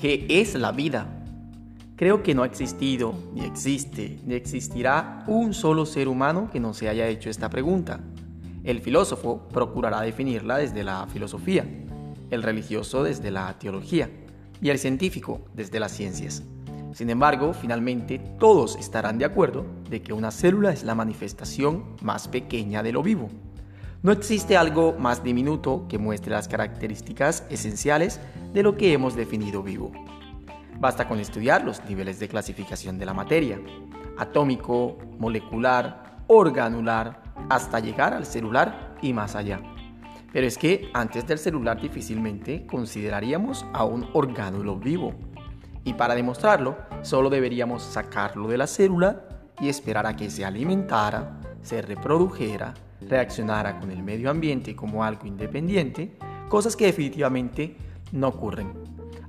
¿Qué es la vida? Creo que no ha existido, ni existe, ni existirá un solo ser humano que no se haya hecho esta pregunta. El filósofo procurará definirla desde la filosofía, el religioso desde la teología y el científico desde las ciencias. Sin embargo, finalmente todos estarán de acuerdo de que una célula es la manifestación más pequeña de lo vivo. No existe algo más diminuto que muestre las características esenciales de lo que hemos definido vivo. Basta con estudiar los niveles de clasificación de la materia, atómico, molecular, organular, hasta llegar al celular y más allá. Pero es que antes del celular difícilmente consideraríamos a un orgánulo vivo. Y para demostrarlo, solo deberíamos sacarlo de la célula y esperar a que se alimentara, se reprodujera, reaccionara con el medio ambiente como algo independiente, cosas que definitivamente no ocurren.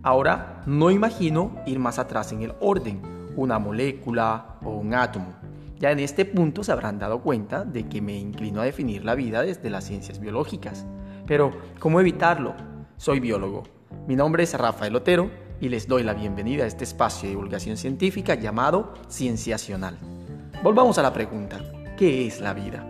Ahora no imagino ir más atrás en el orden, una molécula o un átomo. Ya en este punto se habrán dado cuenta de que me inclino a definir la vida desde las ciencias biológicas. Pero, ¿cómo evitarlo? Soy biólogo. Mi nombre es Rafael Otero y les doy la bienvenida a este espacio de divulgación científica llamado Cienciacional. Volvamos a la pregunta, ¿qué es la vida?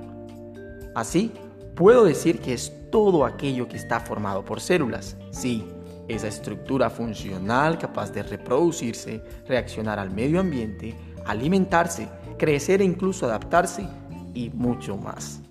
Así, puedo decir que es todo aquello que está formado por células. Sí, esa estructura funcional capaz de reproducirse, reaccionar al medio ambiente, alimentarse, crecer e incluso adaptarse y mucho más.